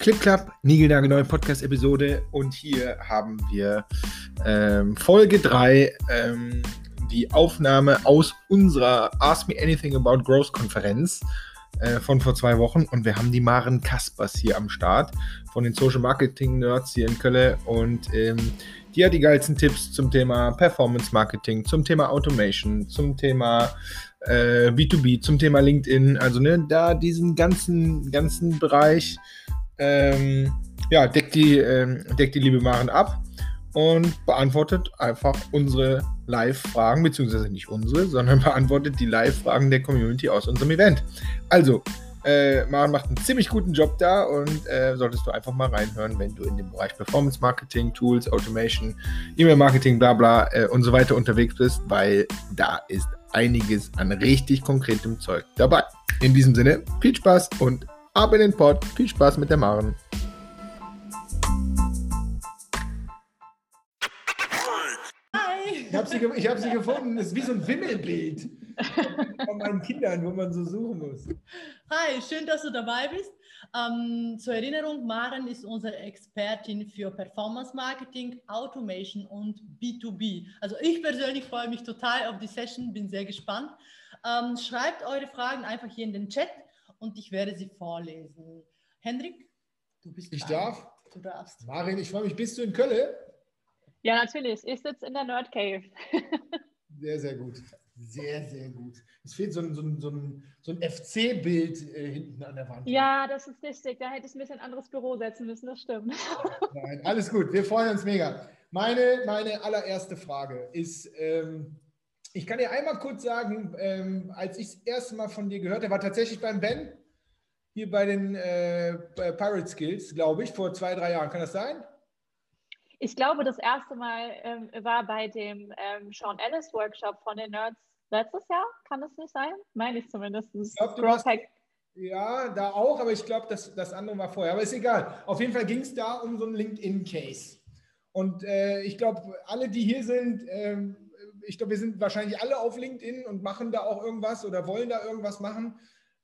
Club, Nigelnagel neue Podcast-Episode. Und hier haben wir ähm, Folge 3, ähm, die Aufnahme aus unserer Ask Me Anything About Growth Konferenz äh, von vor zwei Wochen. Und wir haben die Maren Kaspers hier am Start von den Social Marketing Nerds hier in Köln. Und ähm, die hat die geilsten Tipps zum Thema Performance Marketing, zum Thema Automation, zum Thema äh, B2B, zum Thema LinkedIn, also ne, da diesen ganzen, ganzen Bereich ähm, ja, deckt die, ähm, deckt die liebe Maren ab und beantwortet einfach unsere Live-Fragen, beziehungsweise nicht unsere, sondern beantwortet die Live-Fragen der Community aus unserem Event. Also, äh, Maren macht einen ziemlich guten Job da und äh, solltest du einfach mal reinhören, wenn du in dem Bereich Performance Marketing, Tools, Automation, E-Mail-Marketing, bla bla äh, und so weiter unterwegs bist, weil da ist einiges an richtig konkretem Zeug dabei. In diesem Sinne, viel Spaß und Ab in den Pod. Viel Spaß mit der Maren. Hi. Ich habe sie, hab sie gefunden. Das ist wie so ein Wimmelbild von meinen Kindern, wo man so suchen muss. Hi, schön, dass du dabei bist. Ähm, zur Erinnerung, Maren ist unsere Expertin für Performance Marketing, Automation und B2B. Also ich persönlich freue mich total auf die Session, bin sehr gespannt. Ähm, schreibt eure Fragen einfach hier in den Chat und ich werde sie vorlesen. Hendrik, du bist Ich dran. darf? Du darfst. Marin, ich freue mich. Bist du in Köln? Ja, natürlich. Ich sitze in der Nerd Cave. sehr, sehr gut. Sehr, sehr gut. Es fehlt so ein, so ein, so ein, so ein FC-Bild äh, hinten an der Wand. Ja, das ist richtig. Da hätte ich mich in ein anderes Büro setzen müssen, das stimmt. Nein, alles gut. Wir freuen uns mega. Meine, meine allererste Frage ist, ähm, ich kann dir einmal kurz sagen, ähm, als ich das erste Mal von dir gehört habe, war tatsächlich beim Ben, hier bei den äh, Pirate Skills, glaube ich, vor zwei, drei Jahren. Kann das sein? Ich glaube, das erste Mal ähm, war bei dem ähm, Sean Ellis Workshop von den Nerds letztes Jahr. Kann das nicht sein? Meine ich zumindest. Ich glaub, warst, ja, da auch, aber ich glaube, das, das andere war vorher. Aber ist egal. Auf jeden Fall ging es da um so einen LinkedIn-Case. Und äh, ich glaube, alle, die hier sind, ähm, ich glaube, wir sind wahrscheinlich alle auf LinkedIn und machen da auch irgendwas oder wollen da irgendwas machen.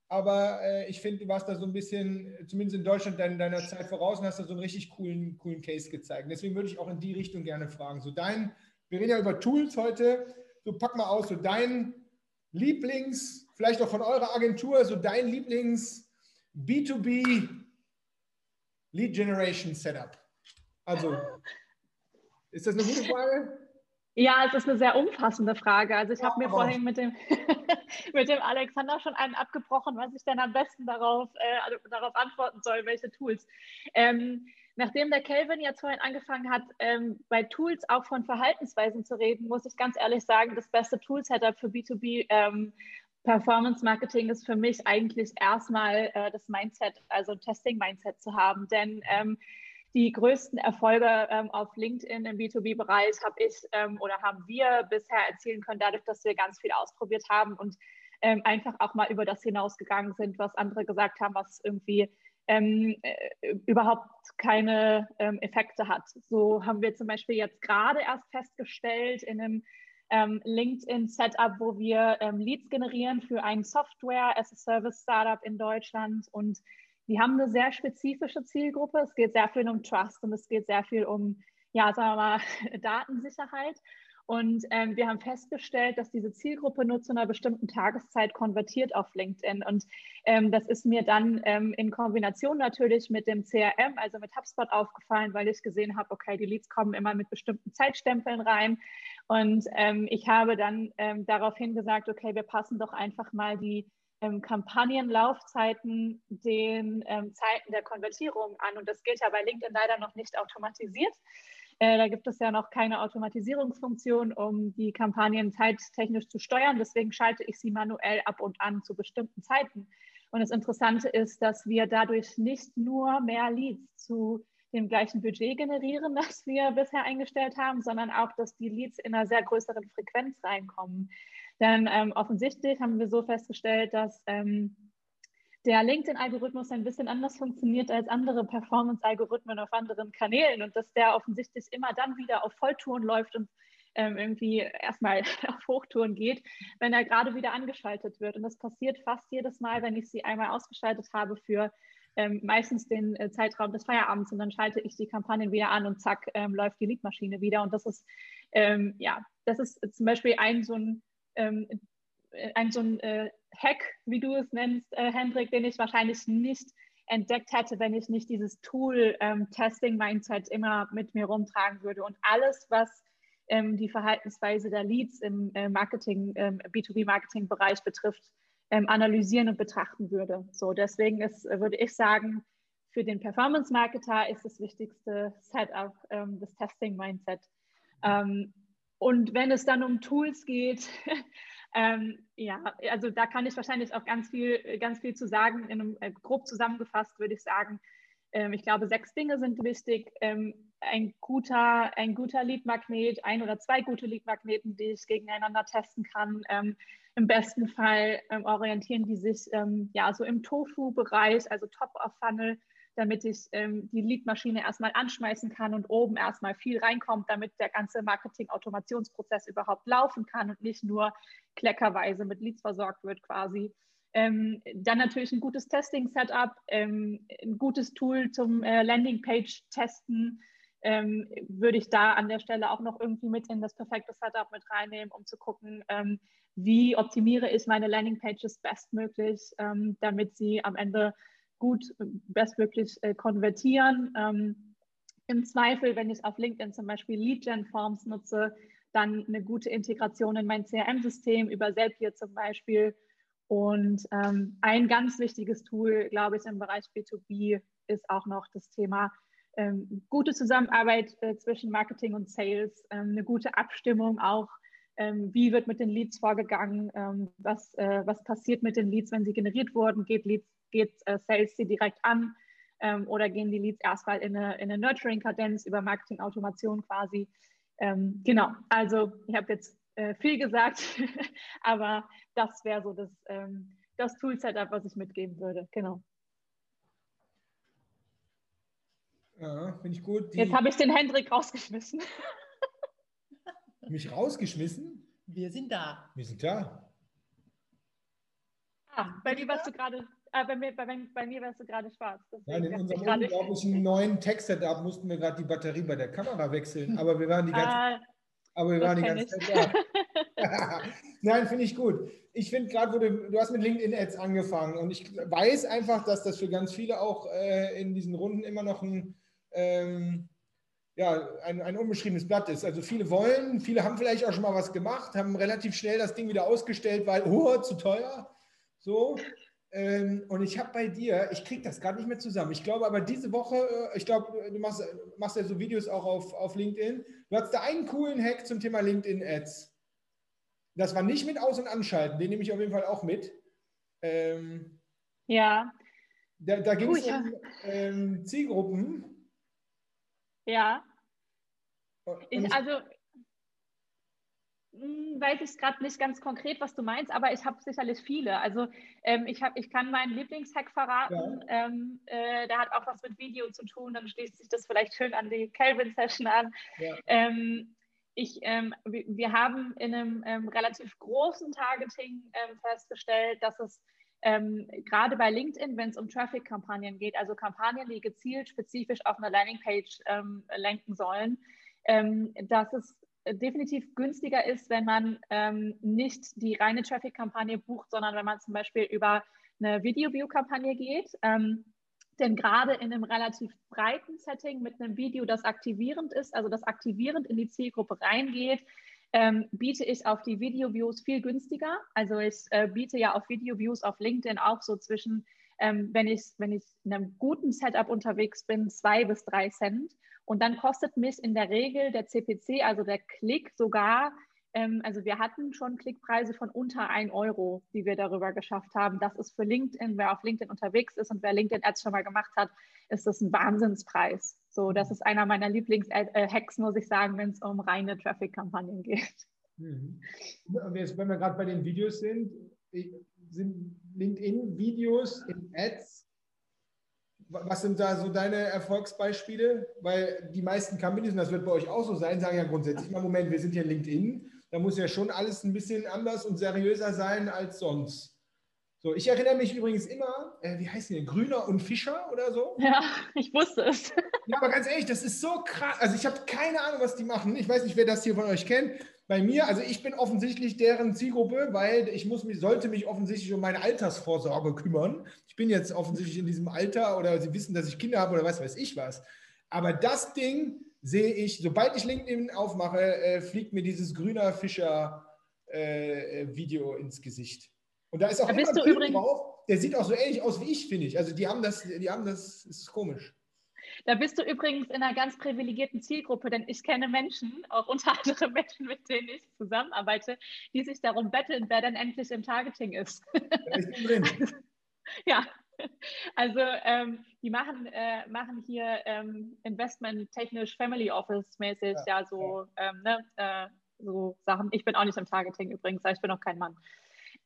Aber äh, ich finde, du warst da so ein bisschen, zumindest in Deutschland, dein, deiner Zeit voraus und hast da so einen richtig coolen, coolen Case gezeigt. Deswegen würde ich auch in die Richtung gerne fragen. So dein, wir reden ja über Tools heute. So pack mal aus, so dein Lieblings, vielleicht auch von eurer Agentur, so dein Lieblings B2B Lead Generation Setup. Also, ist das eine gute Frage? Ja, es ist eine sehr umfassende Frage. Also ich habe mir vorhin mit dem, mit dem Alexander schon einen abgebrochen, was ich dann am besten darauf, äh, also darauf antworten soll, welche Tools. Ähm, nachdem der Kelvin jetzt vorhin angefangen hat, ähm, bei Tools auch von Verhaltensweisen zu reden, muss ich ganz ehrlich sagen, das beste Tool-Setup für B2B ähm, Performance Marketing ist für mich eigentlich erstmal äh, das Mindset, also Testing-Mindset zu haben. Denn ähm, die größten Erfolge ähm, auf LinkedIn im B2B-Bereich habe ich ähm, oder haben wir bisher erzielen können, dadurch, dass wir ganz viel ausprobiert haben und ähm, einfach auch mal über das hinausgegangen sind, was andere gesagt haben, was irgendwie ähm, äh, überhaupt keine ähm, Effekte hat. So haben wir zum Beispiel jetzt gerade erst festgestellt in einem ähm, LinkedIn-Setup, wo wir Leads generieren für ein Software-as-a-Service-Startup in Deutschland und die haben eine sehr spezifische Zielgruppe. Es geht sehr viel um Trust und es geht sehr viel um, ja, sagen wir mal, Datensicherheit. Und ähm, wir haben festgestellt, dass diese Zielgruppe nur zu einer bestimmten Tageszeit konvertiert auf LinkedIn. Und ähm, das ist mir dann ähm, in Kombination natürlich mit dem CRM, also mit HubSpot, aufgefallen, weil ich gesehen habe, okay, die Leads kommen immer mit bestimmten Zeitstempeln rein. Und ähm, ich habe dann ähm, daraufhin gesagt, okay, wir passen doch einfach mal die ähm, Kampagnenlaufzeiten den ähm, Zeiten der Konvertierung an. Und das gilt ja bei LinkedIn leider noch nicht automatisiert. Äh, da gibt es ja noch keine Automatisierungsfunktion, um die Kampagnen zeittechnisch zu steuern. Deswegen schalte ich sie manuell ab und an zu bestimmten Zeiten. Und das Interessante ist, dass wir dadurch nicht nur mehr Leads zu dem gleichen Budget generieren, das wir bisher eingestellt haben, sondern auch, dass die Leads in einer sehr größeren Frequenz reinkommen. Denn ähm, offensichtlich haben wir so festgestellt, dass ähm, der LinkedIn-Algorithmus ein bisschen anders funktioniert als andere Performance-Algorithmen auf anderen Kanälen und dass der offensichtlich immer dann wieder auf Volltouren läuft und ähm, irgendwie erstmal auf Hochtouren geht, wenn er gerade wieder angeschaltet wird. Und das passiert fast jedes Mal, wenn ich sie einmal ausgeschaltet habe für ähm, meistens den äh, Zeitraum des Feierabends und dann schalte ich die Kampagnen wieder an und zack, ähm, läuft die Leadmaschine wieder. Und das ist, ähm, ja, das ist zum Beispiel ein so ein, ähm, ein, so ein äh, Hack, wie du es nennst, äh, Hendrik, den ich wahrscheinlich nicht entdeckt hätte, wenn ich nicht dieses Tool ähm, Testing Mindset immer mit mir rumtragen würde. Und alles, was ähm, die Verhaltensweise der Leads im äh, Marketing, ähm, B2B-Marketing-Bereich betrifft, ähm, analysieren und betrachten würde. So, deswegen ist, äh, würde ich sagen, für den Performance-Marketer ist das wichtigste Setup ähm, das Testing-Mindset. Ähm, und wenn es dann um Tools geht, ähm, ja, also da kann ich wahrscheinlich auch ganz viel, ganz viel zu sagen. In einem, äh, grob zusammengefasst würde ich sagen, ähm, ich glaube, sechs Dinge sind wichtig. Ähm, ein guter, ein guter Lead-Magnet, ein oder zwei gute Lead-Magneten, die ich gegeneinander testen kann. Ähm, Im besten Fall ähm, orientieren die sich ähm, ja so im Tofu-Bereich, also Top-of-Funnel, damit ich ähm, die Lead-Maschine erstmal anschmeißen kann und oben erstmal viel reinkommt, damit der ganze Marketing-Automationsprozess überhaupt laufen kann und nicht nur kleckerweise mit Leads versorgt wird quasi. Ähm, dann natürlich ein gutes Testing-Setup, ähm, ein gutes Tool zum äh, Landingpage-Testen. Ähm, würde ich da an der Stelle auch noch irgendwie mit in das perfekte Setup mit reinnehmen, um zu gucken, ähm, wie optimiere ich meine Landingpages bestmöglich, ähm, damit sie am Ende gut bestmöglich äh, konvertieren. Ähm, Im Zweifel, wenn ich auf LinkedIn zum Beispiel Lead-Gen-Forms nutze, dann eine gute Integration in mein CRM-System über Zapier zum Beispiel und ähm, ein ganz wichtiges Tool, glaube ich, im Bereich B2B ist auch noch das Thema ähm, gute Zusammenarbeit äh, zwischen Marketing und Sales, ähm, eine gute Abstimmung auch. Ähm, wie wird mit den Leads vorgegangen? Ähm, was, äh, was passiert mit den Leads, wenn sie generiert wurden? Geht, Leads, geht äh, Sales sie direkt an? Ähm, oder gehen die Leads erstmal in eine, in eine Nurturing-Kadenz über Marketing-Automation quasi? genau, also ich habe jetzt äh, viel gesagt, aber das wäre so das, ähm, das Tool-Setup, was ich mitgeben würde. Genau. Ja, finde ich gut. Die Jetzt habe ich den Hendrik rausgeschmissen. Mich rausgeschmissen? Wir sind da. Wir sind da. Ah, bei mir warst du gerade, äh, bei, mir, bei, bei mir warst du gerade schwarz. Nein, in unserem unglaublichen neuen Text-Setup mussten wir gerade die Batterie bei der Kamera wechseln, aber wir waren die ganze ah, aber wir waren die ganze Zeit da. Nein, finde ich gut. Ich finde gerade, wo du, du hast mit LinkedIn-Ads angefangen und ich weiß einfach, dass das für ganz viele auch äh, in diesen Runden immer noch ein, ähm, ja, ein, ein unbeschriebenes Blatt ist. Also viele wollen, viele haben vielleicht auch schon mal was gemacht, haben relativ schnell das Ding wieder ausgestellt, weil, oh, zu teuer. So. Ähm, und ich habe bei dir, ich kriege das gerade nicht mehr zusammen. Ich glaube aber diese Woche, äh, ich glaube, du machst, machst ja so Videos auch auf, auf LinkedIn. Du hattest da einen coolen Hack zum Thema LinkedIn-Ads. Das war nicht mit Aus- und Anschalten, den nehme ich auf jeden Fall auch mit. Ähm, ja. Da, da ging es um ähm, Zielgruppen. Ja. Ich, also weiß ich gerade nicht ganz konkret, was du meinst, aber ich habe sicherlich viele. Also ähm, ich, hab, ich kann meinen Lieblingshack verraten. Ja. Ähm, äh, der hat auch was mit Video zu tun, dann schließt sich das vielleicht schön an die Kelvin-Session an. Ja. Ähm, ich, ähm, wir, wir, haben in einem ähm, relativ großen Targeting ähm, festgestellt, dass es gerade bei LinkedIn, wenn es um Traffic-Kampagnen geht, also Kampagnen, die gezielt spezifisch auf eine Landingpage lenken sollen, dass es definitiv günstiger ist, wenn man ähm, nicht die reine Traffic-Kampagne bucht, sondern wenn man zum Beispiel über eine Video-View-Kampagne geht. Ähm, denn gerade in einem relativ breiten Setting mit einem Video, das aktivierend ist, also das aktivierend in die Zielgruppe reingeht, ähm, biete ich auf die Video-Views viel günstiger. Also ich äh, biete ja auf Video-Views auf LinkedIn auch so zwischen, ähm, wenn, ich, wenn ich in einem guten Setup unterwegs bin, zwei bis drei Cent. Und dann kostet mich in der Regel der CPC, also der Klick sogar, ähm, also wir hatten schon Klickpreise von unter 1 Euro, die wir darüber geschafft haben. Das ist für LinkedIn, wer auf LinkedIn unterwegs ist und wer LinkedIn Ads schon mal gemacht hat, ist das ein Wahnsinnspreis. So, das ist einer meiner Lieblings-Hacks, muss ich sagen, wenn es um reine Traffic-Kampagnen geht. Mhm. Wenn wir gerade bei den Videos sind, sind LinkedIn-Videos in Ads was sind da so deine Erfolgsbeispiele? Weil die meisten Companies, und das wird bei euch auch so sein, sagen ja grundsätzlich mal, Moment, wir sind hier LinkedIn, da muss ja schon alles ein bisschen anders und seriöser sein als sonst. So, ich erinnere mich übrigens immer, äh, wie heißt die denn, Grüner und Fischer oder so? Ja, ich wusste es. Ja, aber ganz ehrlich, das ist so krass. Also ich habe keine Ahnung, was die machen. Ich weiß nicht, wer das hier von euch kennt. Bei mir, also ich bin offensichtlich deren Zielgruppe, weil ich muss mich, sollte mich offensichtlich um meine Altersvorsorge kümmern. Ich bin jetzt offensichtlich in diesem Alter oder sie wissen, dass ich Kinder habe oder was weiß ich was. Aber das Ding sehe ich, sobald ich LinkedIn aufmache, äh, fliegt mir dieses grüner Fischer äh, Video ins Gesicht. Und da ist auch da immer ein Typ drauf, der sieht auch so ähnlich aus wie ich, finde ich. Also die haben das, die haben das, ist komisch. Da bist du übrigens in einer ganz privilegierten Zielgruppe, denn ich kenne Menschen, auch unter anderem Menschen, mit denen ich zusammenarbeite, die sich darum betteln, wer denn endlich im Targeting ist. Ja, drin. ja, also ähm, die machen, äh, machen hier ähm, Investment technisch Family Office mäßig, ja, ja so, ähm, ne, äh, so Sachen. Ich bin auch nicht im Targeting übrigens, ich bin auch kein Mann.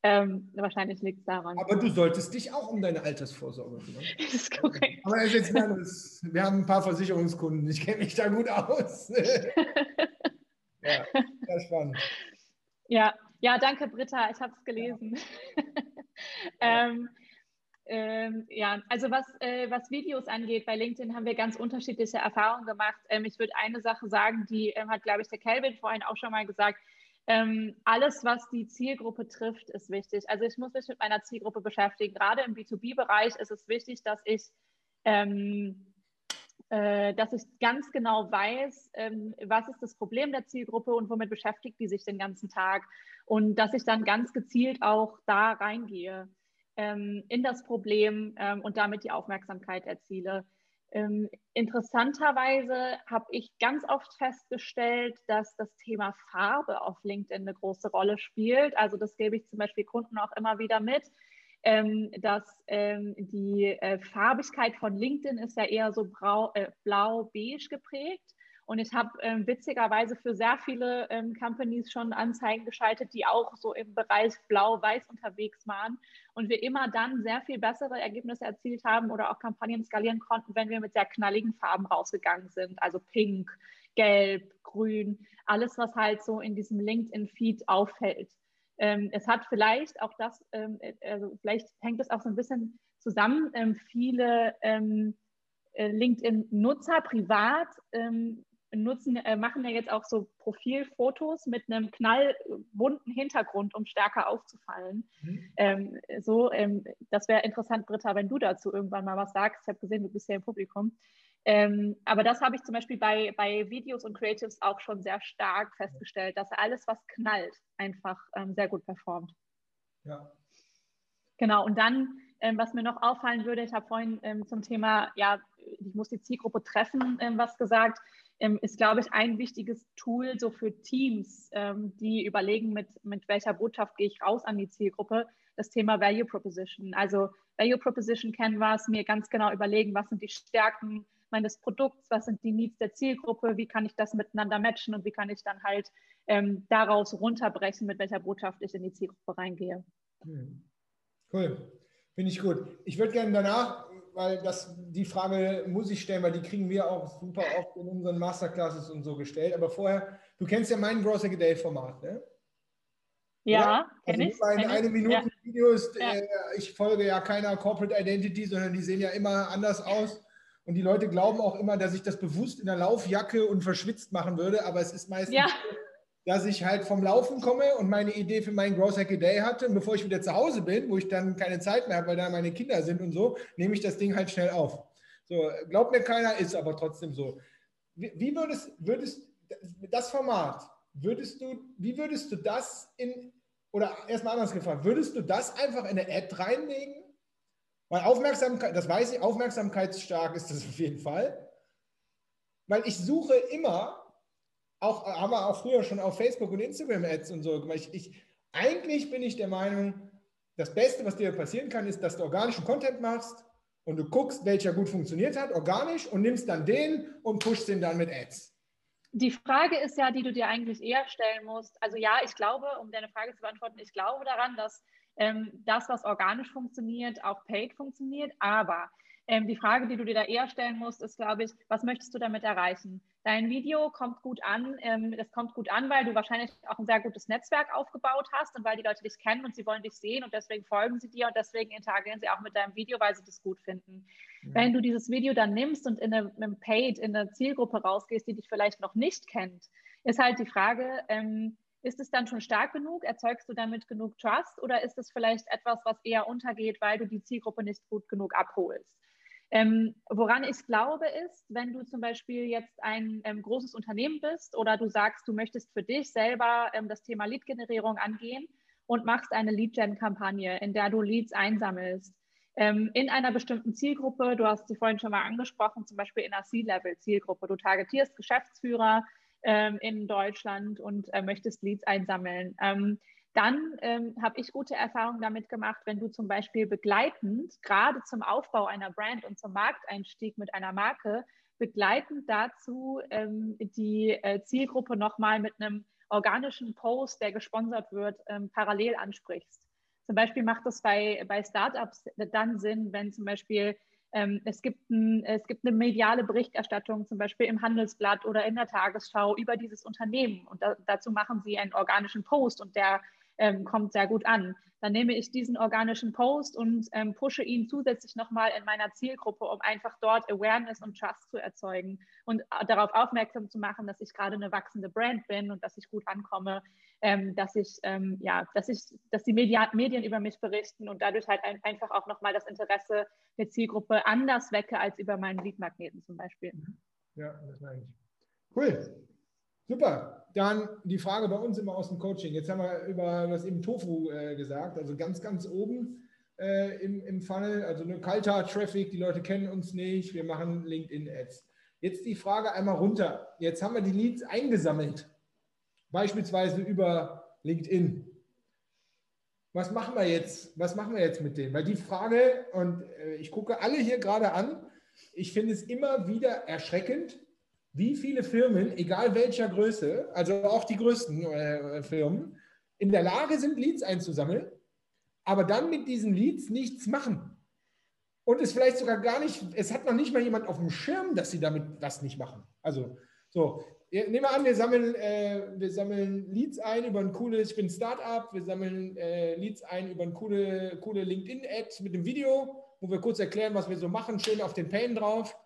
Ähm, wahrscheinlich liegt es daran. Aber du solltest dich auch um deine Altersvorsorge kümmern. Das ist korrekt. Aber das jetzt anderes. wir haben ein paar Versicherungskunden, ich kenne mich da gut aus. ja, sehr spannend. Ja, ja, danke Britta, ich habe es gelesen. Ja. ähm, ähm, ja, also was, äh, was Videos angeht, bei LinkedIn haben wir ganz unterschiedliche Erfahrungen gemacht. Ähm, ich würde eine Sache sagen, die ähm, hat, glaube ich, der Kelvin vorhin auch schon mal gesagt ähm, alles, was die Zielgruppe trifft, ist wichtig. Also ich muss mich mit meiner Zielgruppe beschäftigen. Gerade im B2B-Bereich ist es wichtig, dass ich, ähm, äh, dass ich ganz genau weiß, ähm, was ist das Problem der Zielgruppe und womit beschäftigt die sich den ganzen Tag. Und dass ich dann ganz gezielt auch da reingehe ähm, in das Problem ähm, und damit die Aufmerksamkeit erziele. Ähm, interessanterweise habe ich ganz oft festgestellt, dass das Thema Farbe auf LinkedIn eine große Rolle spielt. Also das gebe ich zum Beispiel Kunden auch immer wieder mit, ähm, dass ähm, die äh, Farbigkeit von LinkedIn ist ja eher so äh, blau-beige geprägt. Und ich habe ähm, witzigerweise für sehr viele ähm, Companies schon Anzeigen geschaltet, die auch so im Bereich Blau-Weiß unterwegs waren. Und wir immer dann sehr viel bessere Ergebnisse erzielt haben oder auch Kampagnen skalieren konnten, wenn wir mit sehr knalligen Farben rausgegangen sind. Also Pink, Gelb, Grün, alles, was halt so in diesem LinkedIn-Feed auffällt. Ähm, es hat vielleicht auch das, ähm, äh, also vielleicht hängt es auch so ein bisschen zusammen. Ähm, viele ähm, äh, LinkedIn-Nutzer privat ähm, nutzen, äh, machen ja jetzt auch so Profilfotos mit einem knallbunten Hintergrund, um stärker aufzufallen. Mhm. Ähm, so, ähm, das wäre interessant, Britta, wenn du dazu irgendwann mal was sagst. Ich habe gesehen, du bist ja im Publikum. Ähm, aber das habe ich zum Beispiel bei, bei Videos und Creatives auch schon sehr stark festgestellt, dass alles, was knallt, einfach ähm, sehr gut performt. Ja. Genau, und dann, ähm, was mir noch auffallen würde, ich habe vorhin ähm, zum Thema, ja, ich muss die Zielgruppe treffen, was gesagt ähm, ist, glaube ich, ein wichtiges Tool so für Teams, ähm, die überlegen, mit, mit welcher Botschaft gehe ich raus an die Zielgruppe, das Thema Value Proposition. Also Value Proposition Canvas, mir ganz genau überlegen, was sind die Stärken meines Produkts, was sind die Needs der Zielgruppe, wie kann ich das miteinander matchen und wie kann ich dann halt ähm, daraus runterbrechen, mit welcher Botschaft ich in die Zielgruppe reingehe. Hm. Cool. Finde ich gut. Ich würde gerne danach, weil das, die Frage muss ich stellen, weil die kriegen wir auch super oft in unseren Masterclasses und so gestellt. Aber vorher, du kennst ja mein Gross Day Format, ne? Ja, kenne also ich. Kenn eine Minute ja. Videos, ja. Äh, ich folge ja keiner Corporate Identity, sondern die sehen ja immer anders aus. Und die Leute glauben auch immer, dass ich das bewusst in der Laufjacke und verschwitzt machen würde, aber es ist meistens ja dass ich halt vom Laufen komme und meine Idee für meinen Gross Hacky Day hatte. Und bevor ich wieder zu Hause bin, wo ich dann keine Zeit mehr habe, weil da meine Kinder sind und so, nehme ich das Ding halt schnell auf. So, glaubt mir keiner, ist aber trotzdem so. Wie, würdest, würdest das Format, würdest du, wie würdest du das in, oder erstmal anders gefragt, würdest du das einfach in eine Ad reinlegen? Weil Aufmerksamkeit, das weiß ich, aufmerksamkeitsstark ist das auf jeden Fall. Weil ich suche immer auch, haben wir auch früher schon auf Facebook und Instagram Ads und so gemacht. Ich, ich, eigentlich bin ich der Meinung, das Beste, was dir passieren kann, ist, dass du organischen Content machst und du guckst, welcher gut funktioniert hat, organisch, und nimmst dann den und pushst den dann mit Ads. Die Frage ist ja, die du dir eigentlich eher stellen musst. Also ja, ich glaube, um deine Frage zu beantworten, ich glaube daran, dass ähm, das, was organisch funktioniert, auch paid funktioniert. Aber Ähm, die Frage, die du dir da eher stellen musst, ist, glaube ich, was möchtest du damit erreichen? Dein Video kommt gut an. Ähm, das kommt gut an, weil du wahrscheinlich auch ein sehr gutes Netzwerk aufgebaut hast und weil die Leute dich kennen und sie wollen dich sehen und deswegen folgen sie dir und deswegen interagieren sie auch mit deinem Video, weil sie das gut finden. Mhm. Wenn du dieses Video dann nimmst und in einem Paid, in eine Zielgruppe rausgehst, die dich vielleicht noch nicht kennt, ist halt die Frage, ähm, ist es dann schon stark genug? Erzeugst du damit genug Trust oder ist es vielleicht etwas, was eher untergeht, weil du die Zielgruppe nicht gut genug abholst? Ähm, woran ich glaube, ist, wenn du zum Beispiel jetzt ein ähm, großes Unternehmen bist oder du sagst, du möchtest für dich selber ähm, das Thema Lead-Generierung angehen und machst eine Lead-Gen-Kampagne, in der du Leads einsammelst, ähm, in einer bestimmten Zielgruppe, du hast sie vorhin schon mal angesprochen, zum Beispiel in einer C-Level-Zielgruppe, du targetierst Geschäftsführer ähm, in Deutschland und äh, möchtest Leads einsammeln. Ähm, dann ähm, habe ich gute Erfahrungen damit gemacht, wenn du zum Beispiel begleitend, gerade zum Aufbau einer Brand und zum Markteinstieg mit einer Marke, begleitend dazu ähm, die äh, Zielgruppe nochmal mit einem organischen Post, der gesponsert wird, ähm, parallel ansprichst. Zum Beispiel macht das bei, bei Startups dann Sinn, wenn zum Beispiel ähm, es, gibt ein, es gibt eine mediale Berichterstattung, zum Beispiel im Handelsblatt oder in der Tagesschau über dieses Unternehmen. Und da, dazu machen sie einen organischen Post und der ähm, kommt sehr gut an. Dann nehme ich diesen organischen Post und ähm, pushe ihn zusätzlich nochmal in meiner Zielgruppe, um einfach dort Awareness und Trust zu erzeugen und äh, darauf aufmerksam zu machen, dass ich gerade eine wachsende Brand bin und dass ich gut ankomme, ähm, dass ich, ähm, ja, dass ich, dass die Media Medien über mich berichten und dadurch halt ein, einfach auch nochmal das Interesse der Zielgruppe anders wecke als über meinen Leadmagneten zum Beispiel. Ja, das meine ich. Cool. Super. Dann die Frage bei uns immer aus dem Coaching. Jetzt haben wir über das eben Tofu äh, gesagt, also ganz, ganz oben äh, im, im Funnel, also eine kalter Traffic, die Leute kennen uns nicht, wir machen LinkedIn-Ads. Jetzt die Frage einmal runter. Jetzt haben wir die Leads eingesammelt, beispielsweise über LinkedIn. Was machen wir jetzt? Was machen wir jetzt mit denen? Weil die Frage, und äh, ich gucke alle hier gerade an, ich finde es immer wieder erschreckend, wie viele Firmen, egal welcher Größe, also auch die größten äh, Firmen, in der Lage sind, Leads einzusammeln, aber dann mit diesen Leads nichts machen. Und es vielleicht sogar gar nicht, es hat noch nicht mal jemand auf dem Schirm, dass sie damit was nicht machen. Also, so, nehmen wir an, wir sammeln, äh, wir sammeln Leads ein über ein cooles, ich bin Startup, wir sammeln äh, Leads ein über ein coole, coole LinkedIn-Ad mit dem Video, wo wir kurz erklären, was wir so machen, schön auf den Pain drauf.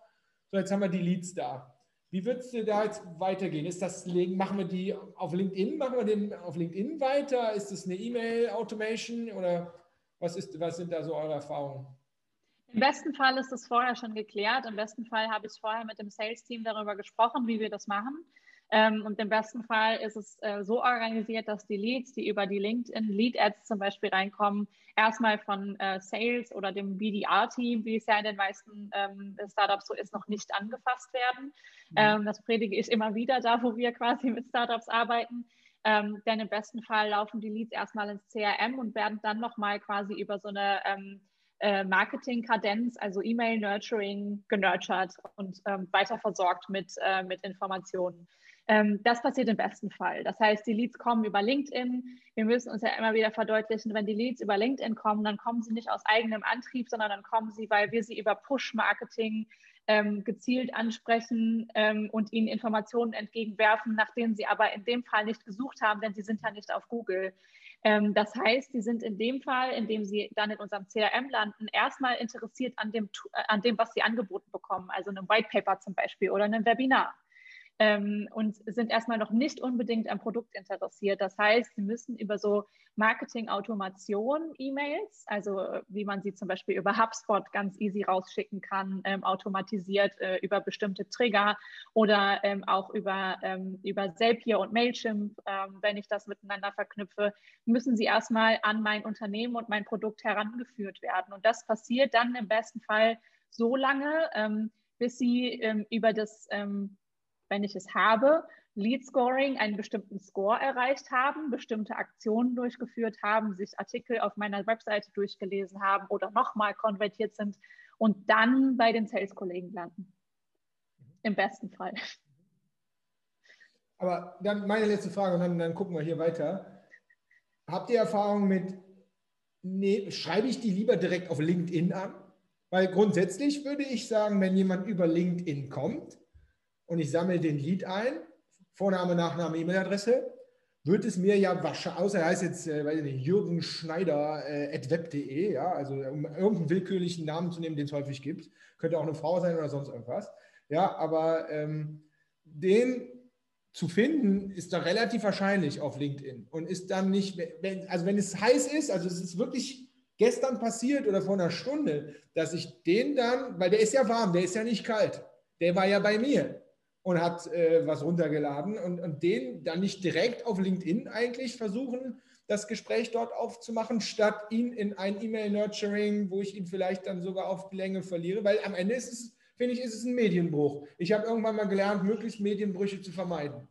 So, jetzt haben wir die Leads da. Wie würdest du da jetzt weitergehen? Ist das, machen wir die auf LinkedIn, machen wir den auf LinkedIn weiter? Ist das eine E-Mail-Automation oder was, ist, was sind da so eure Erfahrungen? Im besten Fall ist das vorher schon geklärt. Im besten Fall habe ich vorher mit dem Sales-Team darüber gesprochen, wie wir das machen. Ähm, und im besten Fall ist es äh, so organisiert, dass die Leads, die über die LinkedIn Lead Ads zum Beispiel reinkommen, erstmal von äh, Sales oder dem BDR-Team, wie es ja in den meisten ähm, Startups so ist, noch nicht angefasst werden. Mhm. Ähm, das predige ich immer wieder da, wo wir quasi mit Startups arbeiten. Ähm, denn im besten Fall laufen die Leads erstmal ins CRM und werden dann nochmal quasi über so eine ähm, äh, Marketing-Kadenz, also E-Mail-Nurturing, genurtured und ähm, weiter versorgt mit, äh, mit Informationen. Ähm, das passiert im besten Fall. Das heißt, die Leads kommen über LinkedIn. Wir müssen uns ja immer wieder verdeutlichen, wenn die Leads über LinkedIn kommen, dann kommen sie nicht aus eigenem Antrieb, sondern dann kommen sie, weil wir sie über Push-Marketing ähm, gezielt ansprechen ähm, und ihnen Informationen entgegenwerfen, nach denen sie aber in dem Fall nicht gesucht haben, denn sie sind ja nicht auf Google. Ähm, das heißt, sie sind in dem Fall, in dem sie dann in unserem CRM landen, erstmal interessiert an dem, äh, an dem, was sie angeboten bekommen, also einem White Paper zum Beispiel oder einem Webinar ähm, und sind erstmal noch nicht unbedingt am Produkt interessiert. Das heißt, sie müssen über so Marketing-Automation E-Mails, also wie man sie zum Beispiel über HubSpot ganz easy rausschicken kann, ähm, automatisiert äh, über bestimmte Trigger oder ähm, auch über, ähm, über Zapier und Mailchimp, ähm, wenn ich das miteinander verknüpfe, müssen sie erstmal an mein Unternehmen und mein Produkt herangeführt werden. Und das passiert dann im besten Fall so lange, ähm, bis sie über das wenn ich es habe, Lead Scoring einen bestimmten Score erreicht haben, bestimmte Aktionen durchgeführt haben, sich Artikel auf meiner Webseite durchgelesen haben oder nochmal konvertiert sind und dann bei den Sales-Kollegen landen. Im besten Fall. Aber dann meine letzte Frage und dann, dann gucken wir hier weiter. Habt ihr Erfahrung mit, nee, schreibe ich die lieber direkt auf LinkedIn an? Weil grundsätzlich würde ich sagen, wenn jemand über LinkedIn kommt und ich sammle den Lead ein, Vorname, Nachname, E-Mail-Adresse, wird es mir ja wahrscheinlich, außer er heißt jetzt, äh, weiß ich nicht, Jürgen Schneider äh, at web.de, ja, also um irgendeinen willkürlichen Namen zu nehmen, den es häufig gibt, könnte auch eine Frau sein oder sonst irgendwas, ja, aber ähm, den zu finden, ist da relativ wahrscheinlich auf LinkedIn und ist dann nicht, wenn, also wenn es heiß ist, also es ist wirklich gestern passiert oder vor einer Stunde, dass ich den dann, weil der ist ja warm, der ist ja nicht kalt, der war ja bei mir und hat äh, was runtergeladen und, und den dann nicht direkt auf LinkedIn eigentlich versuchen, das Gespräch dort aufzumachen, statt ihn in ein E-Mail-Nurturing, wo ich ihn vielleicht dann sogar auf die Länge verliere, weil am Ende ist es finde ich, ist es ein Medienbruch. Ich habe irgendwann mal gelernt, möglichst Medienbrüche zu vermeiden.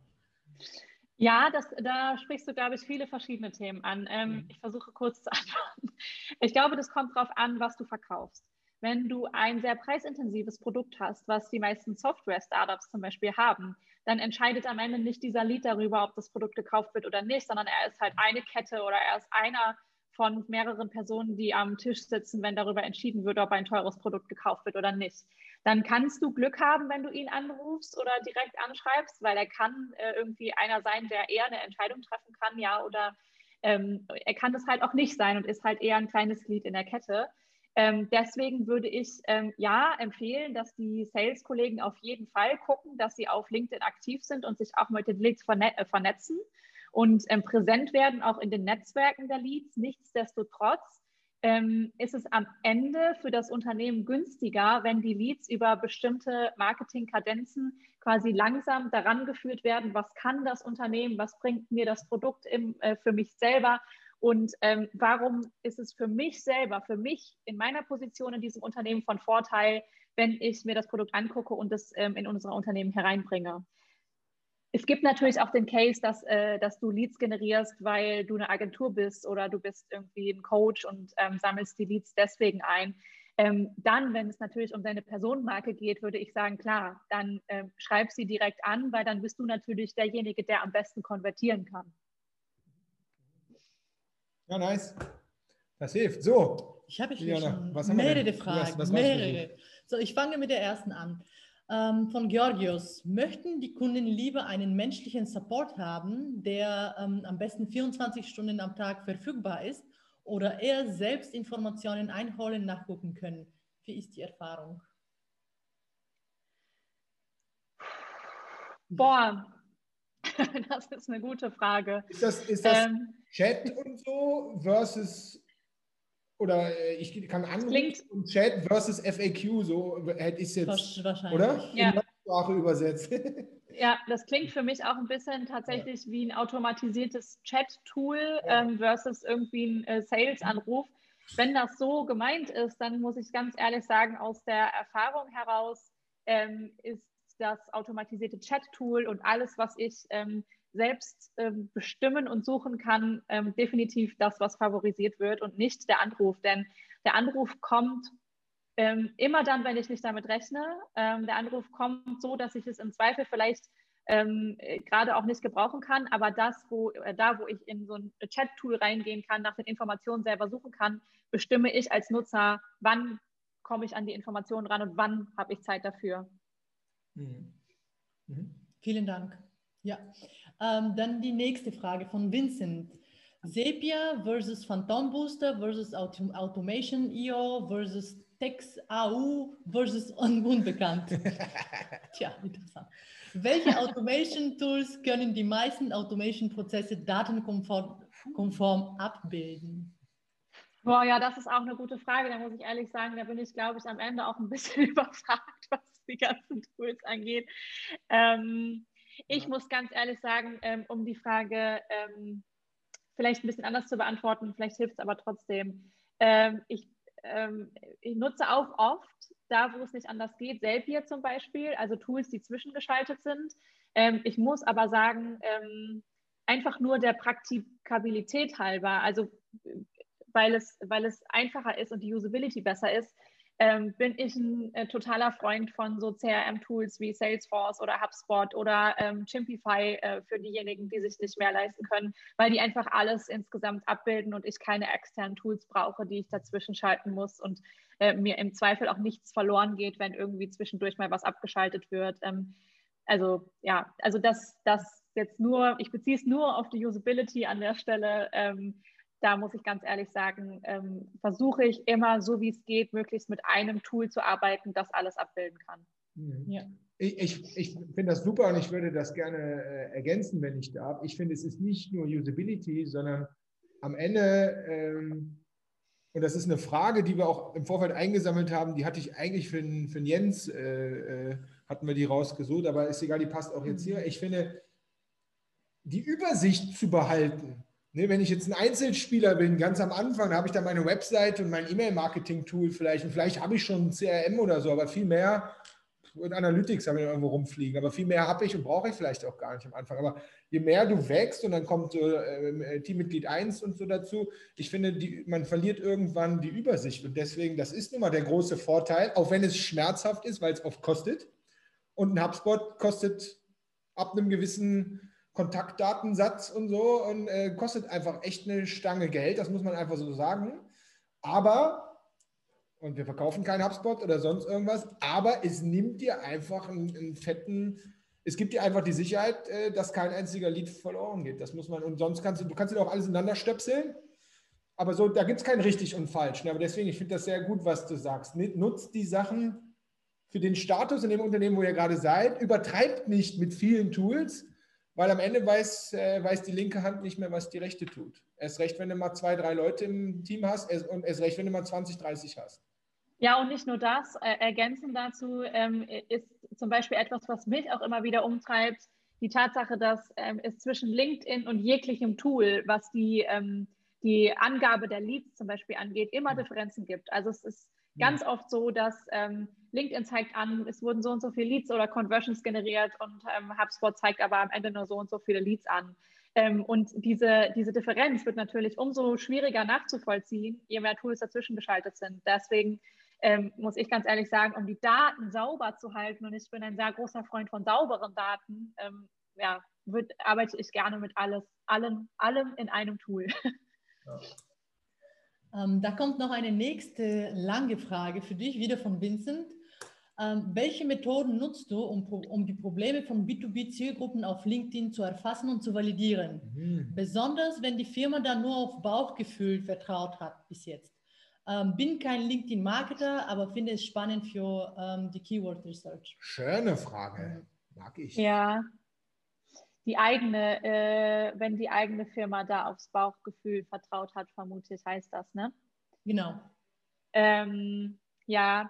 Ja, das, da sprichst du, glaube ich, viele verschiedene Themen an. Ähm, mhm. Ich versuche kurz zu antworten. Ich glaube, das kommt darauf an, was du verkaufst. Wenn du ein sehr preisintensives Produkt hast, was die meisten Software-Startups zum Beispiel haben, dann entscheidet am Ende nicht dieser Lead darüber, ob das Produkt gekauft wird oder nicht, sondern er ist halt eine Kette oder er ist einer von mehreren Personen, die am Tisch sitzen, wenn darüber entschieden wird, ob ein teures Produkt gekauft wird oder nicht. Dann kannst du Glück haben, wenn du ihn anrufst oder direkt anschreibst, weil er kann äh, irgendwie einer sein, der eher eine Entscheidung treffen kann, ja, oder ähm, er kann das halt auch nicht sein und ist halt eher ein kleines Glied in der Kette. Ähm, deswegen würde ich ähm, ja empfehlen, dass die Sales-Kollegen auf jeden Fall gucken, dass sie auf LinkedIn aktiv sind und sich auch mit den Leads verne äh, vernetzen und ähm, präsent werden, auch in den Netzwerken der Leads. Nichtsdestotrotz ähm, ist es am Ende für das Unternehmen günstiger, wenn die Leads über bestimmte Marketingkadenzen quasi langsam daran geführt werden, was kann das Unternehmen, was bringt mir das Produkt im, äh, für mich selber und ähm, warum ist es für mich selber, für mich in meiner Position in diesem Unternehmen von Vorteil, wenn ich mir das Produkt angucke und es ähm, in unser Unternehmen hereinbringe. Es gibt natürlich auch den Case, dass, äh, dass du Leads generierst, weil du eine Agentur bist oder du bist irgendwie ein Coach und ähm, sammelst die Leads deswegen ein. Ähm, dann, wenn es natürlich um deine Personenmarke geht, würde ich sagen, klar, dann ähm, schreib sie direkt an, weil dann bist du natürlich derjenige, der am besten konvertieren kann. Ja, nice. Das hilft. So. Ich habe hier schon mehrere Fragen. Was, was mehrere. So, ich fange mit der ersten an. Ähm, von Georgios. Möchten die Kunden lieber einen menschlichen Support haben, der ähm, am besten 24 Stunden am Tag verfügbar ist oder eher selbst Informationen einholen, nachgucken können? Wie ist die Erfahrung? Boah, das ist eine gute Frage. Ist das, ist das ähm, Chat und so versus oder äh, ich kann anrufen und Chat versus FAQ, so hätte ich es jetzt, wahrscheinlich. oder? Ja. In Sprache übersetzt. Ja, das klingt für mich auch ein bisschen tatsächlich ja. wie ein automatisiertes Chat-Tool ja. ähm, versus irgendwie ein äh, Sales-Anruf. Wenn das so gemeint ist, dann muss ich ganz ehrlich sagen, aus der Erfahrung heraus ähm, ist das automatisierte Chat-Tool und alles, was ich ähm, selbst ähm, bestimmen und suchen kann, ähm, definitiv das, was favorisiert wird und nicht der Anruf. Denn der Anruf kommt ähm, immer dann, wenn ich nicht damit rechne. Ähm, der Anruf kommt so, dass ich es im Zweifel vielleicht ähm, gerade auch nicht gebrauchen kann, aber das, wo äh, da, wo ich in so ein Chat-Tool reingehen kann, nach den Informationen selber suchen kann, bestimme ich als Nutzer, wann komme ich an die Informationen ran und wann habe ich Zeit dafür. Mhm. Mhm. Vielen Dank. Ja, ähm, dann die nächste Frage von Vincent. Sepia versus Phantom Booster versus Autom Automation IO versus Tex AU versus un unbekannt. Tja, interessant. Welche Automation Tools können die meisten Automation Prozesse datenkonform abbilden? Boah, ja, das ist auch eine gute Frage. Da muss ich ehrlich sagen, da bin ich, glaube ich, am Ende auch ein bisschen überfragt, was die ganzen Tools angeht. Ähm, ich ja. muss ganz ehrlich sagen, ähm, um die Frage ähm, vielleicht ein bisschen anders zu beantworten, vielleicht hilft es aber trotzdem. Ähm, ich, ähm, ich, nutze auch oft, da wo es nicht anders geht, Zapier zum Beispiel, also Tools, die zwischengeschaltet sind. Ähm, ich muss aber sagen, ähm, einfach nur der Praktikabilität halber, also weil es, weil es einfacher ist und die Usability besser ist, ähm, bin ich ein äh, totaler Freund von so CRM-Tools wie Salesforce oder HubSpot oder ähm, Chimpify äh, für diejenigen, die sich nicht mehr leisten können, weil die einfach alles insgesamt abbilden und ich keine externen Tools brauche, die ich dazwischen schalten muss und äh, mir im Zweifel auch nichts verloren geht, wenn irgendwie zwischendurch mal was abgeschaltet wird. Ähm, also ja, also das, das jetzt nur, ich beziehe es nur auf die Usability an der Stelle. Ähm, da muss ich ganz ehrlich sagen, ähm, versuche ich immer, so wie es geht, möglichst mit einem Tool zu arbeiten, das alles abbilden kann. Mhm. Ja. Ich, ich, ich finde das super und ich würde das gerne äh, ergänzen, wenn ich darf. Ich finde, es ist nicht nur Usability, sondern am Ende, ähm, und das ist eine Frage, die wir auch im Vorfeld eingesammelt haben, die hatte ich eigentlich für, für Jens, äh, äh, hatten wir die rausgesucht, aber ist egal, die passt auch jetzt hier. Mhm. Ich finde, die Übersicht zu behalten, Ne, wenn ich jetzt ein Einzelspieler bin, ganz am Anfang, habe ich da meine Website und mein E-Mail-Marketing-Tool vielleicht und vielleicht habe ich schon ein CRM oder so, aber viel mehr und Analytics habe ich irgendwo rumfliegen, aber viel mehr habe ich und brauche ich vielleicht auch gar nicht am Anfang. Aber je mehr du wächst und dann kommt so äh, Teammitglied 1 und so dazu, ich finde, die, man verliert irgendwann die Übersicht und deswegen, das ist nun mal der große Vorteil, auch wenn es schmerzhaft ist, weil es oft kostet und ein HubSpot kostet ab einem gewissen Kontaktdatensatz und so und äh, kostet einfach echt eine Stange Geld, das muss man einfach so sagen. Aber, und wir verkaufen keinen HubSpot oder sonst irgendwas, aber es nimmt dir einfach einen, einen fetten, es gibt dir einfach die Sicherheit, äh, dass kein einziger Lied verloren geht. Das muss man, und sonst kannst du, du kannst dir auch alles ineinander stöpseln. Aber so, da gibt es kein richtig und falsch. Ne? Aber deswegen, ich finde das sehr gut, was du sagst. Nutzt die Sachen für den Status in dem Unternehmen, wo ihr gerade seid. Übertreibt nicht mit vielen Tools, weil am Ende weiß, äh, weiß die linke Hand nicht mehr, was die rechte tut. Erst recht, wenn du mal zwei, drei Leute im Team hast und erst recht, wenn du mal 20, 30 hast. Ja, und nicht nur das, äh, ergänzend dazu ähm, ist zum Beispiel etwas, was mich auch immer wieder umtreibt, die Tatsache, dass ähm, es zwischen LinkedIn und jeglichem Tool, was die, ähm, die Angabe der Leads zum Beispiel angeht, immer mhm. Differenzen gibt. Also es ist ganz mhm. oft so, dass ähm, LinkedIn zeigt an, es wurden so und so viele Leads oder Conversions generiert und ähm, HubSpot zeigt aber am Ende nur so und so viele Leads an. Ähm, und diese, diese Differenz wird natürlich umso schwieriger nachzuvollziehen, je mehr Tools dazwischen geschaltet sind. Deswegen ähm, muss ich ganz ehrlich sagen, um die Daten sauber zu halten, und ich bin ein sehr großer Freund von sauberen Daten, ähm, ja, wird, arbeite ich gerne mit alles, allem, allem in einem Tool. Ja. Ähm, da kommt noch eine nächste lange Frage für dich, wieder von Vincent. Ähm, welche Methoden nutzt du, um, um die Probleme von B2B-Zielgruppen auf LinkedIn zu erfassen und zu validieren? Mhm. Besonders wenn die Firma da nur auf Bauchgefühl vertraut hat bis jetzt. Ähm, bin kein LinkedIn-Marketer, aber finde es spannend für ähm, die Keyword Research. Schöne Frage. Mag ich. Ja, die eigene, äh, wenn die eigene Firma da aufs Bauchgefühl vertraut hat, vermutlich heißt das, ne? Genau. Ähm, ja,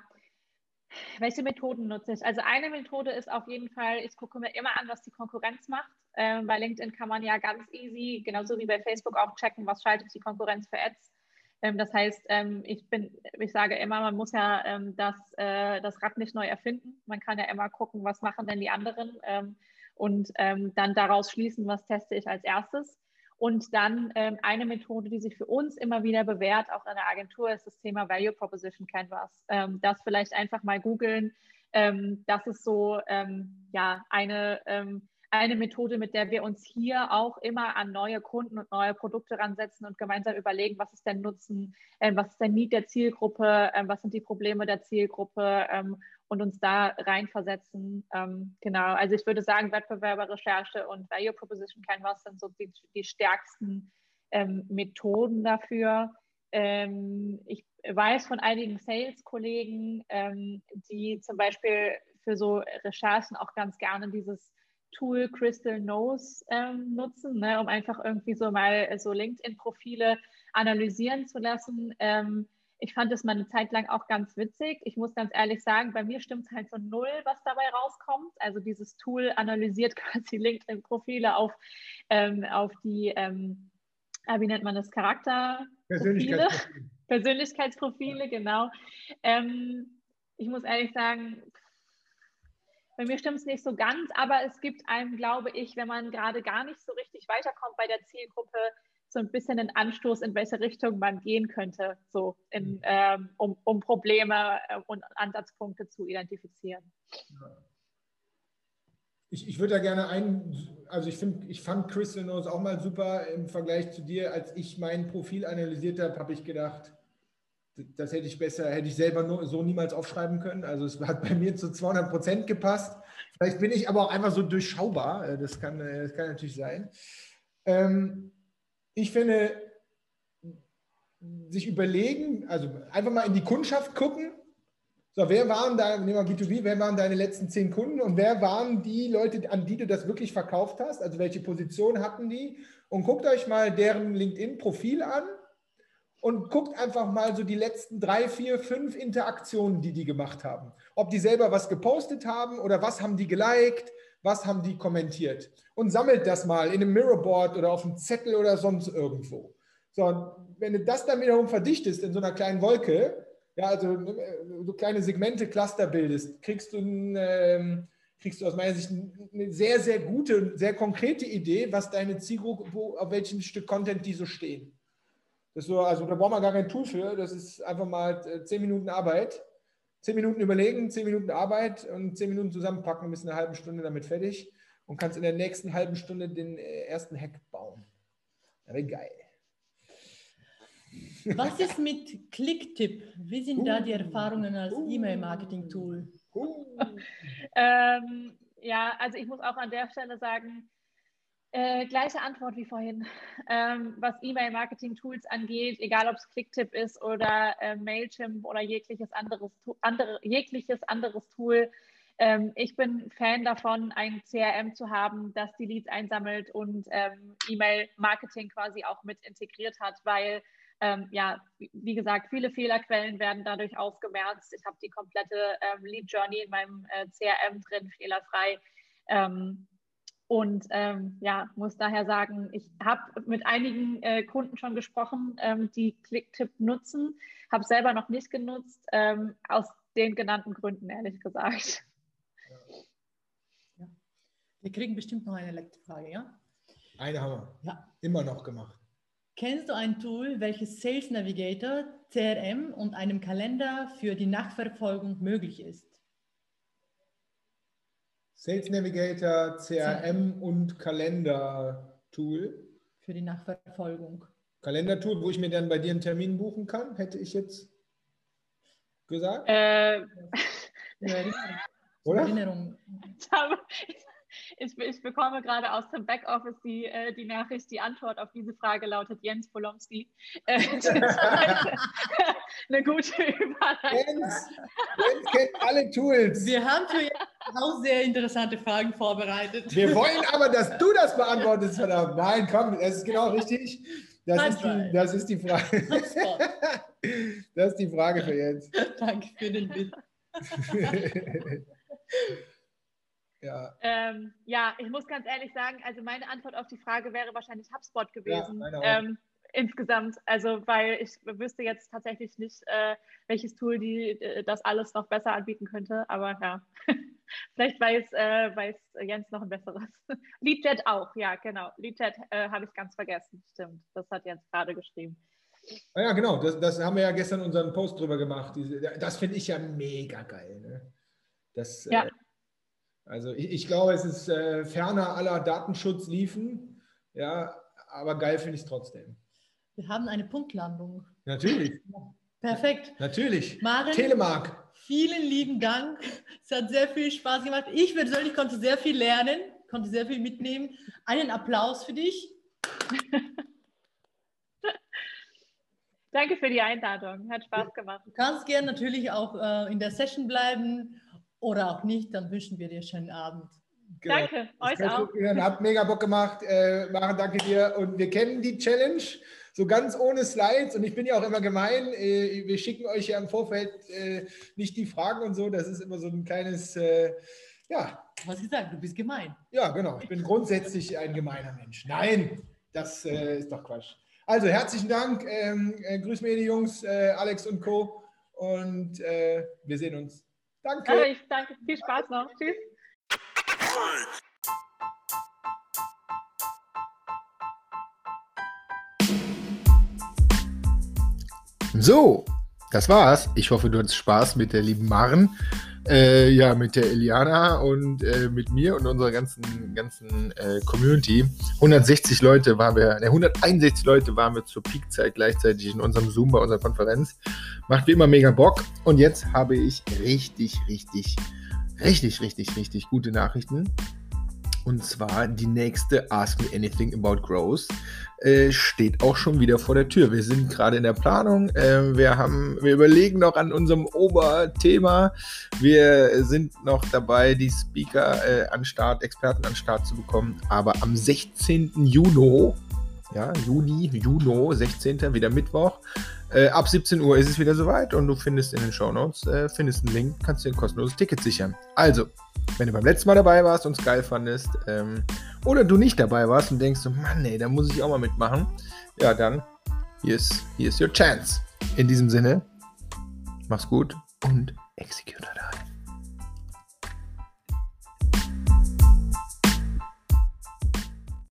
welche Methoden nutze ich? Also eine Methode ist auf jeden Fall, ich gucke mir immer an, was die Konkurrenz macht. Ähm, bei LinkedIn kann man ja ganz easy, genauso wie bei Facebook auch checken, was schaltet die Konkurrenz für Ads. Ähm, das heißt, ähm, ich bin, ich sage immer, man muss ja ähm, das, äh, das Rad nicht neu erfinden. Man kann ja immer gucken, was machen denn die anderen ähm, und ähm, dann daraus schließen, was teste ich als erstes. Und dann ähm, eine Methode, die sich für uns immer wieder bewährt, auch in der Agentur, ist das Thema Value Proposition Canvas. Ähm, das vielleicht einfach mal googeln. Ähm, das ist so ähm, ja eine, ähm, eine Methode, mit der wir uns hier auch immer an neue Kunden und neue Produkte ransetzen und gemeinsam überlegen, was ist der Nutzen, äh, was ist der Need der Zielgruppe, äh, was sind die Probleme der Zielgruppe ähm, und uns da reinversetzen. Ähm, genau, also ich würde sagen, Wettbewerberrecherche und Value Proposition Canvas sind so die, die stärksten ähm, Methoden dafür. Ähm, ich weiß von einigen Sales-Kollegen, ähm, die zum Beispiel für so Recherchen auch ganz gerne dieses Tool Crystal Knows ähm, nutzen, ne, um einfach irgendwie so mal so LinkedIn-Profile analysieren zu lassen. Ähm, ich fand es mal eine Zeit lang auch ganz witzig. Ich muss ganz ehrlich sagen, bei mir stimmt es halt so null, was dabei rauskommt. Also dieses Tool analysiert quasi LinkedIn-Profile auf, ähm, auf die, ähm, ah, wie nennt man das, Charakter? Persönlichkeitsprofile. Persönlichkeitsprofile, genau. Ähm, ich muss ehrlich sagen, bei mir stimmt es nicht so ganz, aber es gibt einem, glaube ich, wenn man gerade gar nicht so richtig weiterkommt bei der Zielgruppe, so ein bisschen einen Anstoß, in welche Richtung man gehen könnte, so in, mhm. ähm, um, um Probleme äh, und Ansatzpunkte zu identifizieren. Ich, ich würde da gerne ein, also ich finde, ich fand Crystal Nose auch mal super im Vergleich zu dir. Als ich mein Profil analysiert habe, habe ich gedacht, das hätte ich besser, hätte ich selber so niemals aufschreiben können. Also es hat bei mir zu 200 Prozent gepasst. Vielleicht bin ich aber auch einfach so durchschaubar. Äh, das kann, äh, das kann natürlich sein. Ähm, ich finde, sich überlegen, also einfach mal in die Kundschaft gucken. So, wer waren da, nehmen wir B2B, wer waren deine letzten zehn Kunden und wer waren die Leute, an die du das wirklich verkauft hast? Also welche Position hatten die? Und guckt euch mal deren LinkedIn-Profil an und guckt einfach mal so die letzten drei, vier, fünf Interaktionen, die die gemacht haben. Ob die selber was gepostet haben oder was haben die geliked, was haben die kommentiert. Und sammelt das mal in einem Mirrorboard oder auf einem Zettel oder sonst irgendwo. So, wenn du das dann wiederum verdichtest in so einer kleinen Wolke, ja, also so kleine Segmente, Cluster bildest, kriegst du, ähm, kriegst du aus meiner Sicht eine sehr, sehr gute, sehr konkrete Idee, was deine Zielgruppe, auf welchem Stück Content die so stehen. Das so, also da braucht man gar kein Tool für. Das ist einfach mal äh, zehn Minuten Arbeit. Zehn Minuten überlegen, zehn Minuten Arbeit und zehn Minuten zusammenpacken, bist eine halbe Stunde damit fertig und kannst in der nächsten halben Stunde den äh, ersten Hack bauen. Das wäre geil. Was ist mit Clicktip? Wie sind uh, da die Erfahrungen als uh, E-Mail-Marketing-Tool? Uh. ähm, ja, also ich muss auch an der Stelle sagen, äh, gleiche Antwort wie vorhin. Ähm, was E-Mail-Marketing-Tools angeht, egal ob es Clicktip ist oder äh, Mailchimp oder jegliches anderes, andere, jegliches anderes Tool. Ähm, ich bin Fan davon, ein CRM zu haben, das die Leads einsammelt und ähm, E-Mail-Marketing quasi auch mit integriert hat, weil ähm, ja, wie gesagt, viele Fehlerquellen werden dadurch ausgemerzt. Ich habe die komplette ähm, Lead Journey in meinem äh, CRM drin, fehlerfrei. Ähm, und ähm, ja, muss daher sagen, ich habe mit einigen äh, Kunden schon gesprochen, ähm, die Clicktip nutzen, habe selber noch nicht genutzt, ähm, aus den genannten Gründen, ehrlich gesagt. Ja. Wir kriegen bestimmt noch eine letzte Frage, ja? Eine haben wir. Ja. Immer noch gemacht. Kennst du ein Tool, welches Sales Navigator, CRM und einem Kalender für die Nachverfolgung möglich ist? Sales Navigator, CRM und Kalender-Tool. Für die Nachverfolgung. Kalender-Tool, wo ich mir dann bei dir einen Termin buchen kann, hätte ich jetzt gesagt? Äh, Oder? Erinnerung. Ich ich, bekomme gerade aus dem Backoffice die, äh, die Nachricht, die Antwort auf diese Frage lautet Jens Polomski. Äh, eine gute Überleitung. Jens, Jens kennt alle Tools. Wir haben für Jens auch sehr interessante Fragen vorbereitet. Wir wollen aber, dass du das beantwortest, verdammt. Nein, komm, das ist genau richtig. Das, ist die, das ist die Frage. Das ist die Frage für Jens. Danke für den Bild. Ja. Ähm, ja, ich muss ganz ehrlich sagen, also meine Antwort auf die Frage wäre wahrscheinlich HubSpot gewesen. Ja, ähm, insgesamt, also weil ich wüsste jetzt tatsächlich nicht, äh, welches Tool die äh, das alles noch besser anbieten könnte, aber ja, vielleicht weiß, äh, weiß Jens noch ein besseres. Leadjet auch, ja, genau. Leadjet äh, habe ich ganz vergessen, stimmt. Das hat Jens gerade geschrieben. Ah ja, genau, das, das, haben wir ja gestern unseren Post drüber gemacht. das finde ich ja mega geil. Ne? Das, ja. Äh, also ich, ich glaube, es ist äh, ferner aller Datenschutzliefen, ja, aber geil finde ich es trotzdem. Wir haben eine Punktlandung. Natürlich. Perfekt. Natürlich. Maren, Telemark. Vielen lieben Dank. Es hat sehr viel Spaß gemacht. Ich persönlich konnte sehr viel lernen, konnte sehr viel mitnehmen. Einen Applaus für dich. Danke für die Einladung. Hat Spaß gemacht. Du kannst gerne natürlich auch äh, in der Session bleiben oder auch nicht, dann wünschen wir dir einen schönen Abend. Genau. Danke, euch auch. Hat mega Bock gemacht. Äh, Maren, danke dir. Und wir kennen die Challenge so ganz ohne Slides. Und ich bin ja auch immer gemein. Äh, wir schicken euch ja im Vorfeld äh, nicht die Fragen und so. Das ist immer so ein kleines, äh, ja. Was gesagt, du bist gemein. Ja, genau. Ich bin grundsätzlich ein gemeiner Mensch. Nein, das äh, ist doch Quatsch. Also herzlichen Dank. Ähm, äh, grüß mir die Jungs, Alex und Co. Und wir sehen uns. Danke. Also ich danke. Viel Spaß noch. Tschüss. So, das war's. Ich hoffe, du hattest Spaß mit der lieben Maren. Äh, ja, mit der Eliana und äh, mit mir und unserer ganzen, ganzen äh, Community. 160 Leute waren wir, ne, 161 Leute waren wir zur Peakzeit gleichzeitig in unserem Zoom bei unserer Konferenz. Macht wie immer mega Bock. Und jetzt habe ich richtig, richtig, richtig, richtig, richtig gute Nachrichten. Und zwar die nächste Ask Me Anything About Growth äh, steht auch schon wieder vor der Tür. Wir sind gerade in der Planung. Äh, wir, haben, wir überlegen noch an unserem Oberthema. Wir sind noch dabei, die Speaker äh, an Start, Experten an Start zu bekommen. Aber am 16. Juni, ja, Juni, Juni, 16. wieder Mittwoch, äh, ab 17 Uhr ist es wieder soweit und du findest in den Show Notes äh, findest einen Link, kannst dir ein kostenloses Ticket sichern. Also, wenn du beim letzten Mal dabei warst und es geil fandest, ähm, oder du nicht dabei warst und denkst, Mann, ey, da muss ich auch mal mitmachen, ja, dann hier ist, hier ist your chance. In diesem Sinne, mach's gut und execute